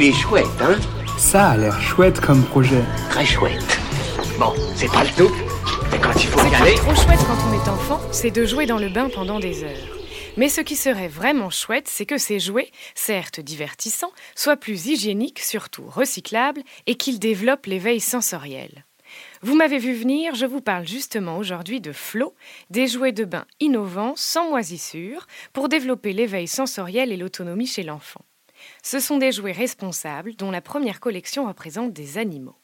Il est chouette, hein Ça a l'air chouette comme projet. Très chouette. Bon, c'est pas le tout, mais quand il faut y aller... Trop chouette quand on est enfant, c'est de jouer dans le bain pendant des heures. Mais ce qui serait vraiment chouette, c'est que ces jouets, certes divertissants, soient plus hygiéniques, surtout recyclables, et qu'ils développent l'éveil sensoriel. Vous m'avez vu venir, je vous parle justement aujourd'hui de Flo, des jouets de bain innovants, sans moisissure, pour développer l'éveil sensoriel et l'autonomie chez l'enfant. Ce sont des jouets responsables dont la première collection représente des animaux.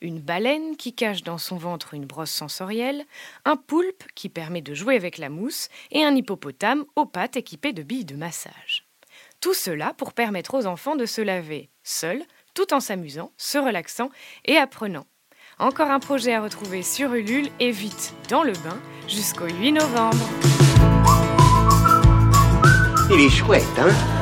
Une baleine qui cache dans son ventre une brosse sensorielle, un poulpe qui permet de jouer avec la mousse et un hippopotame aux pattes équipées de billes de massage. Tout cela pour permettre aux enfants de se laver seuls, tout en s'amusant, se relaxant et apprenant. Encore un projet à retrouver sur Ulule et vite dans le bain jusqu'au 8 novembre. Il est chouette, hein?